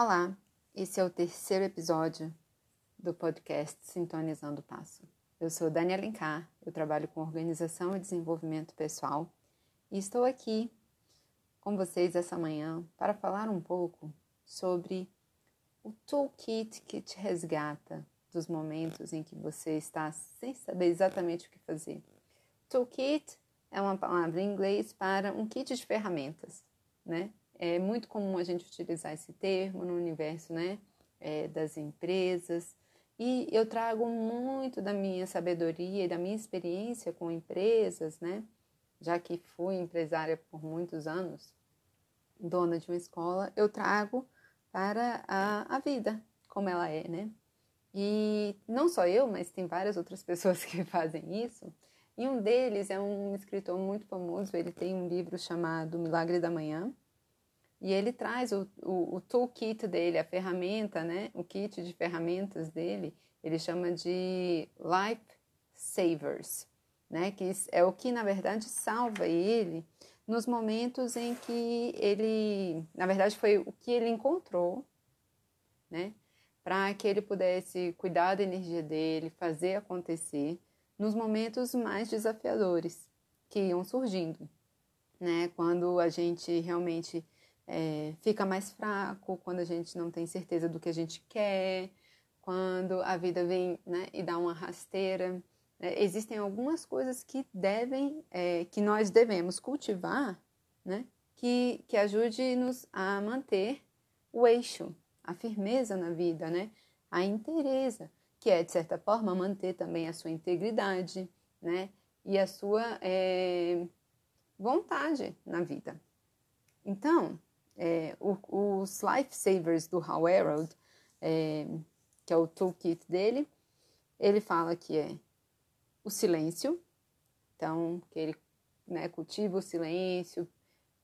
Olá, esse é o terceiro episódio do podcast Sintonizando o Passo. Eu sou Dani Alencar, eu trabalho com organização e desenvolvimento pessoal e estou aqui com vocês essa manhã para falar um pouco sobre o toolkit que te resgata dos momentos em que você está sem saber exatamente o que fazer. Toolkit é uma palavra em inglês para um kit de ferramentas, né? É muito comum a gente utilizar esse termo no universo né, é, das empresas. E eu trago muito da minha sabedoria e da minha experiência com empresas, né? Já que fui empresária por muitos anos, dona de uma escola, eu trago para a, a vida, como ela é, né? E não só eu, mas tem várias outras pessoas que fazem isso. E um deles é um escritor muito famoso, ele tem um livro chamado Milagre da Manhã, e ele traz o, o, o toolkit dele, a ferramenta, né? O kit de ferramentas dele, ele chama de Life Savers, né? Que é o que na verdade salva ele nos momentos em que ele, na verdade, foi o que ele encontrou, né? Para que ele pudesse cuidar da energia dele, fazer acontecer nos momentos mais desafiadores que iam surgindo, né? Quando a gente realmente é, fica mais fraco, quando a gente não tem certeza do que a gente quer, quando a vida vem né, e dá uma rasteira. É, existem algumas coisas que devem, é, que nós devemos cultivar, né, que, que ajude-nos a manter o eixo, a firmeza na vida, né, a inteireza, que é, de certa forma, manter também a sua integridade, né, e a sua é, vontade na vida. Então, é, os Lifesavers do Hal Herald, é, que é o toolkit dele, ele fala que é o silêncio, então que ele né, cultiva o silêncio,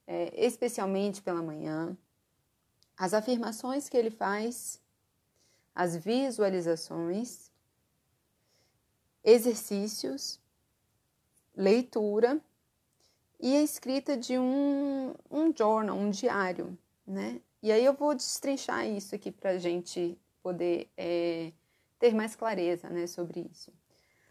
é, especialmente pela manhã, as afirmações que ele faz, as visualizações, exercícios, leitura e a escrita de um, um journal, um diário, né? E aí eu vou destrinchar isso aqui para a gente poder é, ter mais clareza né, sobre isso.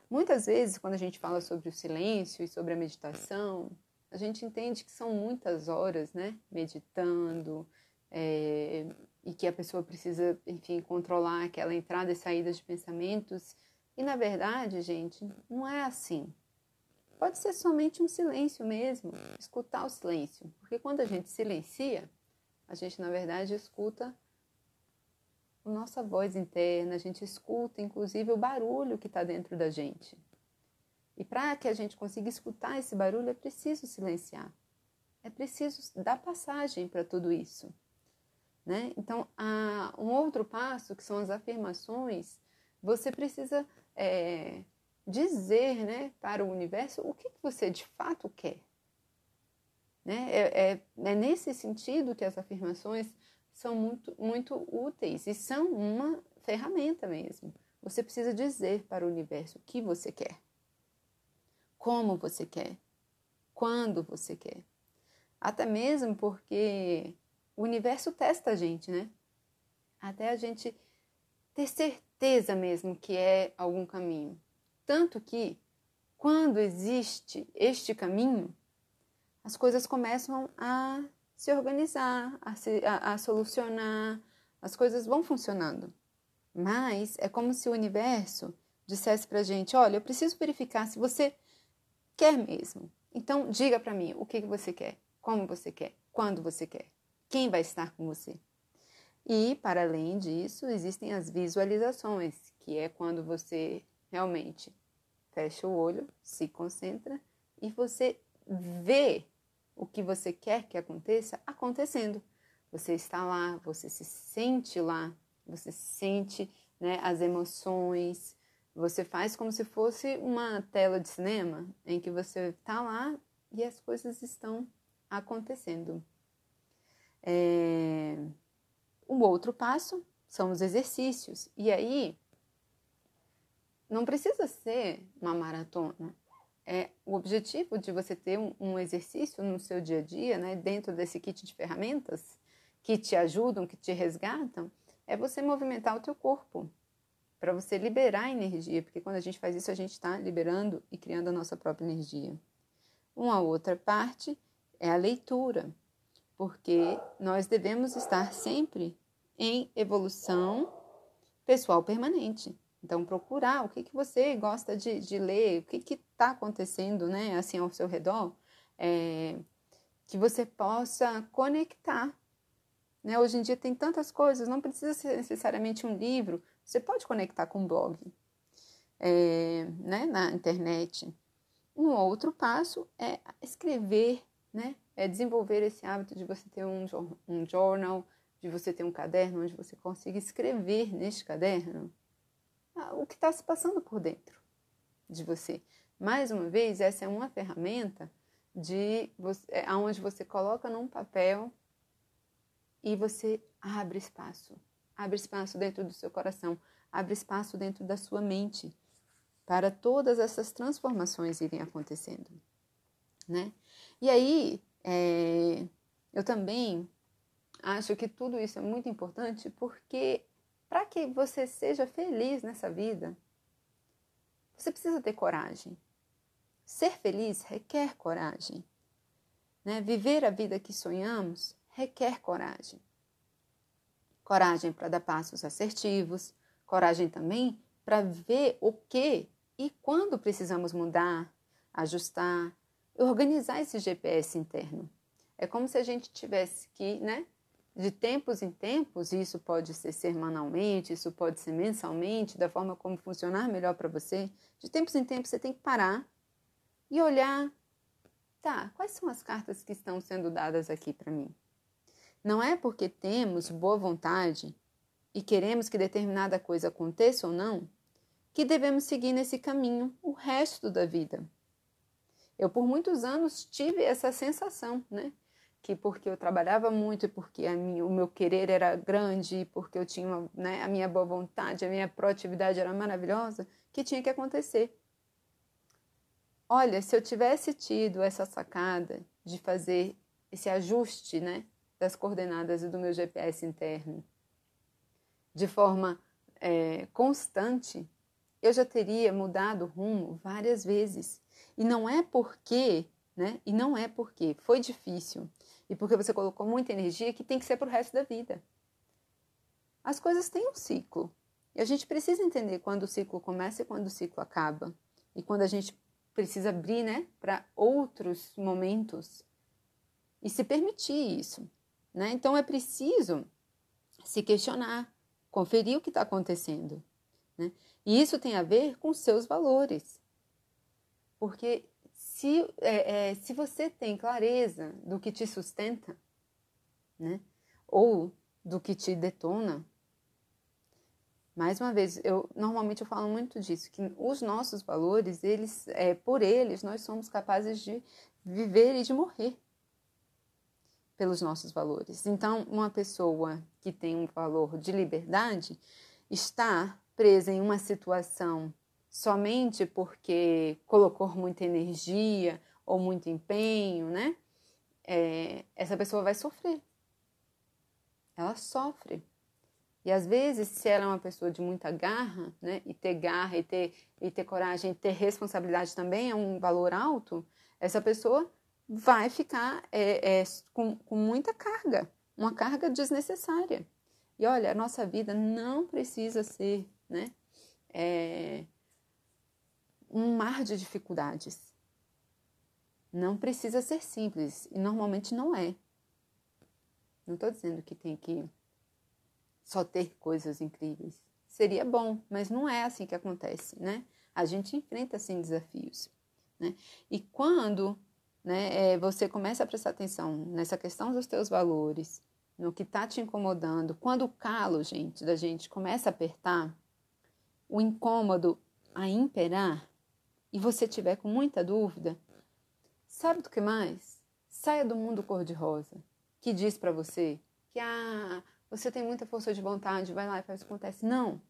Muitas vezes, quando a gente fala sobre o silêncio e sobre a meditação, a gente entende que são muitas horas, né, meditando, é, e que a pessoa precisa, enfim, controlar aquela entrada e saída de pensamentos. E na verdade, gente, não é assim. Pode ser somente um silêncio mesmo, escutar o silêncio, porque quando a gente silencia, a gente na verdade escuta a nossa voz interna, a gente escuta inclusive o barulho que está dentro da gente. E para que a gente consiga escutar esse barulho, é preciso silenciar. É preciso dar passagem para tudo isso. Né? Então, um outro passo, que são as afirmações, você precisa é, dizer né, para o universo o que você de fato quer. Né? É, é, é nesse sentido que as afirmações são muito, muito úteis e são uma ferramenta mesmo. Você precisa dizer para o universo o que você quer, como você quer, quando você quer. Até mesmo porque o universo testa a gente, né? Até a gente ter certeza mesmo que é algum caminho. Tanto que, quando existe este caminho, as coisas começam a se organizar, a, se, a, a solucionar, as coisas vão funcionando. Mas é como se o universo dissesse para a gente: olha, eu preciso verificar se você quer mesmo. Então, diga para mim o que, que você quer, como você quer, quando você quer, quem vai estar com você. E, para além disso, existem as visualizações, que é quando você realmente fecha o olho, se concentra e você vê o que você quer que aconteça acontecendo. Você está lá, você se sente lá, você sente né, as emoções, você faz como se fosse uma tela de cinema em que você está lá e as coisas estão acontecendo. É... O outro passo são os exercícios. E aí não precisa ser uma maratona. É o objetivo de você ter um, um exercício no seu dia a dia, né, dentro desse kit de ferramentas, que te ajudam, que te resgatam, é você movimentar o teu corpo para você liberar energia, porque quando a gente faz isso, a gente está liberando e criando a nossa própria energia. Uma outra parte é a leitura, porque nós devemos estar sempre em evolução pessoal permanente. Então, procurar o que, que você gosta de, de ler, o que está acontecendo, né, assim, ao seu redor, é, que você possa conectar. Né? Hoje em dia tem tantas coisas, não precisa ser necessariamente um livro, você pode conectar com um blog, é, né, na internet. Um outro passo é escrever, né? É desenvolver esse hábito de você ter um, um journal, de você ter um caderno onde você consiga escrever neste caderno o que está se passando por dentro de você. Mais uma vez, essa é uma ferramenta de você, é, onde você coloca num papel e você abre espaço. Abre espaço dentro do seu coração, abre espaço dentro da sua mente para todas essas transformações irem acontecendo, né? E aí, é, eu também acho que tudo isso é muito importante porque para que você seja feliz nessa vida, você precisa ter coragem. Ser feliz requer coragem. Né? Viver a vida que sonhamos requer coragem. Coragem para dar passos assertivos, coragem também para ver o que e quando precisamos mudar, ajustar, organizar esse GPS interno. É como se a gente tivesse que, né, de tempos em tempos, isso pode ser semanalmente, isso pode ser mensalmente, da forma como funcionar melhor para você. De tempos em tempos você tem que parar e olhar, tá, quais são as cartas que estão sendo dadas aqui para mim? Não é porque temos boa vontade e queremos que determinada coisa aconteça ou não, que devemos seguir nesse caminho o resto da vida. Eu por muitos anos tive essa sensação, né? Que porque eu trabalhava muito e porque minha, o meu querer era grande e porque eu tinha uma, né, a minha boa vontade, a minha proatividade era maravilhosa, que tinha que acontecer. Olha, se eu tivesse tido essa sacada de fazer esse ajuste né, das coordenadas do meu GPS interno de forma é, constante, eu já teria mudado o rumo várias vezes. E não é porque, né? E não é porque foi difícil e porque você colocou muita energia que tem que ser para o resto da vida. As coisas têm um ciclo. E a gente precisa entender quando o ciclo começa e quando o ciclo acaba. E quando a gente precisa abrir né, para outros momentos e se permitir isso. Né? Então é preciso se questionar, conferir o que está acontecendo. Né? E isso tem a ver com seus valores. Porque se, é, é, se você tem clareza do que te sustenta, né? Ou do que te detona, mais uma vez, eu normalmente eu falo muito disso, que os nossos valores, eles, é, por eles, nós somos capazes de viver e de morrer pelos nossos valores. Então, uma pessoa que tem um valor de liberdade está presa em uma situação somente porque colocou muita energia ou muito empenho, né? É, essa pessoa vai sofrer. Ela sofre. E às vezes, se ela é uma pessoa de muita garra, né? E ter garra, e ter, e ter coragem, e ter responsabilidade também é um valor alto, essa pessoa vai ficar é, é, com, com muita carga, uma carga desnecessária. E olha, a nossa vida não precisa ser, né? É, um mar de dificuldades. Não precisa ser simples e normalmente não é. Não estou dizendo que tem que só ter coisas incríveis. Seria bom, mas não é assim que acontece, né? A gente enfrenta assim desafios, né? E quando né, é, você começa a prestar atenção nessa questão dos teus valores, no que está te incomodando, quando o calo, gente, da gente começa a apertar, o incômodo a imperar, e você tiver com muita dúvida, sabe do que mais? Saia do mundo cor-de-rosa, que diz para você que ah, você tem muita força de vontade, vai lá e faz o que acontece. Não.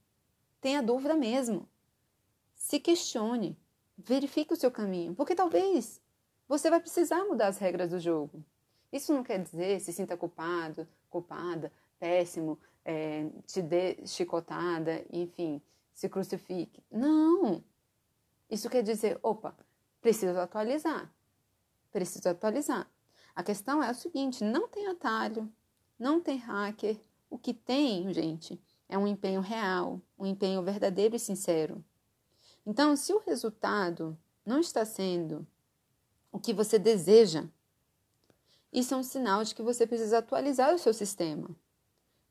Tenha dúvida mesmo. Se questione. Verifique o seu caminho, porque talvez você vai precisar mudar as regras do jogo. Isso não quer dizer se sinta culpado, culpada, péssimo, é, te dê chicotada, enfim, se crucifique. Não! Isso quer dizer, opa, preciso atualizar. Preciso atualizar. A questão é o seguinte: não tem atalho, não tem hacker. O que tem, gente, é um empenho real, um empenho verdadeiro e sincero. Então, se o resultado não está sendo o que você deseja, isso é um sinal de que você precisa atualizar o seu sistema,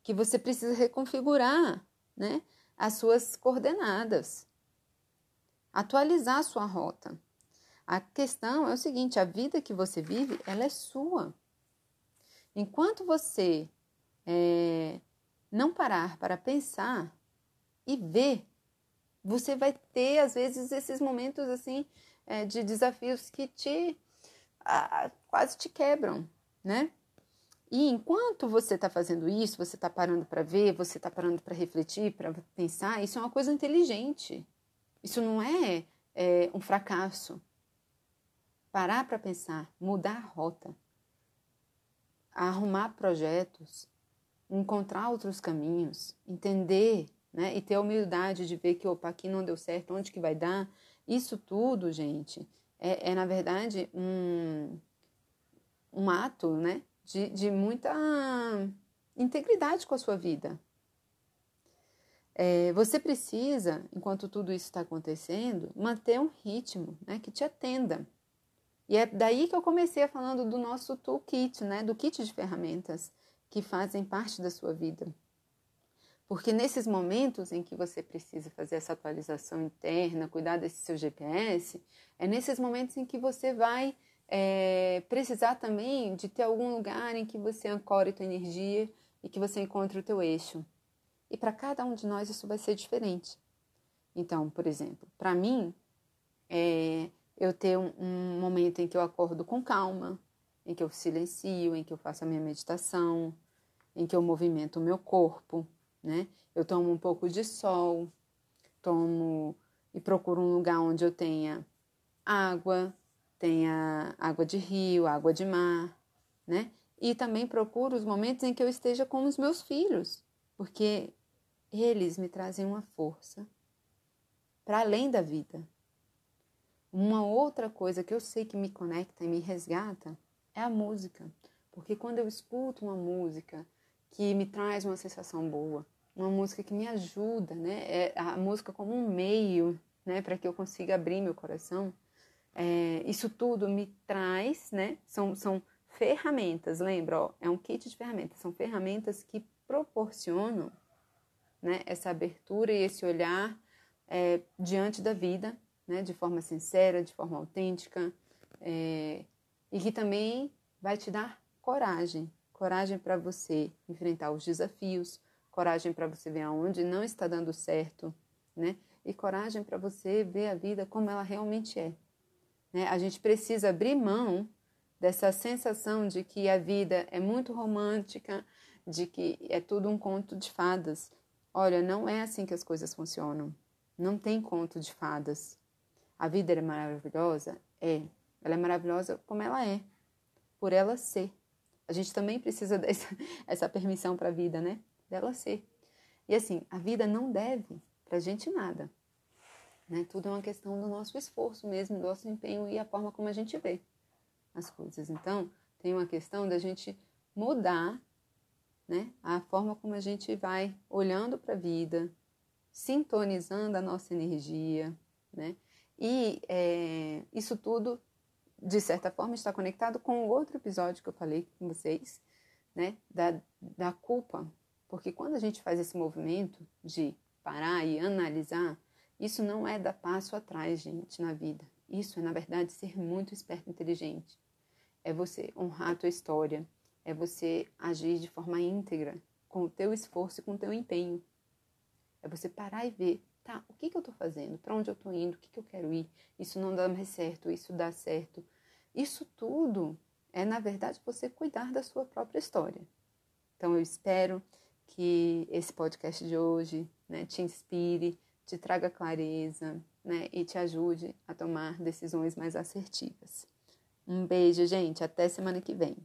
que você precisa reconfigurar né, as suas coordenadas, atualizar sua rota. A questão é o seguinte: a vida que você vive, ela é sua. Enquanto você é, não parar para pensar e ver, você vai ter às vezes esses momentos assim é, de desafios que te quase te quebram, né? E enquanto você está fazendo isso, você está parando para ver, você está parando para refletir, para pensar, isso é uma coisa inteligente. Isso não é, é um fracasso. Parar para pensar, mudar a rota, arrumar projetos, encontrar outros caminhos, entender, né? E ter a humildade de ver que, opa, aqui não deu certo, onde que vai dar? Isso tudo, gente, é, é na verdade um, um ato, né? De, de muita integridade com a sua vida. É, você precisa, enquanto tudo isso está acontecendo, manter um ritmo né, que te atenda. E é daí que eu comecei falando do nosso toolkit, né? Do kit de ferramentas que fazem parte da sua vida. Porque nesses momentos em que você precisa fazer essa atualização interna, cuidar desse seu GPS, é nesses momentos em que você vai é, precisar também de ter algum lugar em que você ancore tua energia e que você encontre o teu eixo. E para cada um de nós isso vai ser diferente. Então, por exemplo, para mim, é, eu ter um, um momento em que eu acordo com calma, em que eu silencio, em que eu faço a minha meditação, em que eu movimento o meu corpo, né? Eu tomo um pouco de sol, tomo e procuro um lugar onde eu tenha água, tenha água de rio, água de mar, né? E também procuro os momentos em que eu esteja com os meus filhos, porque eles me trazem uma força para além da vida, uma outra coisa que eu sei que me conecta e me resgata é a música. Porque quando eu escuto uma música que me traz uma sensação boa, uma música que me ajuda, né? É a música como um meio, né, para que eu consiga abrir meu coração. É, isso tudo me traz, né? São, são ferramentas, lembra? Ó, é um kit de ferramentas. São ferramentas que proporcionam, né? Essa abertura e esse olhar é, diante da vida né, de forma sincera, de forma autêntica, é, e que também vai te dar coragem coragem para você enfrentar os desafios, coragem para você ver aonde não está dando certo, né? E coragem para você ver a vida como ela realmente é. Né? A gente precisa abrir mão dessa sensação de que a vida é muito romântica, de que é tudo um conto de fadas. Olha, não é assim que as coisas funcionam. Não tem conto de fadas. A vida é maravilhosa? É. Ela é maravilhosa como ela é, por ela ser. A gente também precisa dessa essa permissão para a vida, né? Dela ser. E assim, a vida não deve para a gente nada. Né? Tudo é uma questão do nosso esforço mesmo, do nosso empenho e a forma como a gente vê as coisas. Então, tem uma questão da gente mudar né? a forma como a gente vai olhando para a vida, sintonizando a nossa energia, né? E é, isso tudo, de certa forma, está conectado com o outro episódio que eu falei com vocês, né? Da, da culpa. Porque quando a gente faz esse movimento de parar e analisar, isso não é dar passo atrás, gente, na vida. Isso é, na verdade, ser muito esperto e inteligente. É você honrar a tua história, é você agir de forma íntegra, com o teu esforço e com o teu empenho. É você parar e ver tá, o que, que eu estou fazendo? Para onde eu estou indo? O que, que eu quero ir? Isso não dá mais certo, isso dá certo. Isso tudo é, na verdade, você cuidar da sua própria história. Então, eu espero que esse podcast de hoje né, te inspire, te traga clareza né, e te ajude a tomar decisões mais assertivas. Um beijo, gente. Até semana que vem.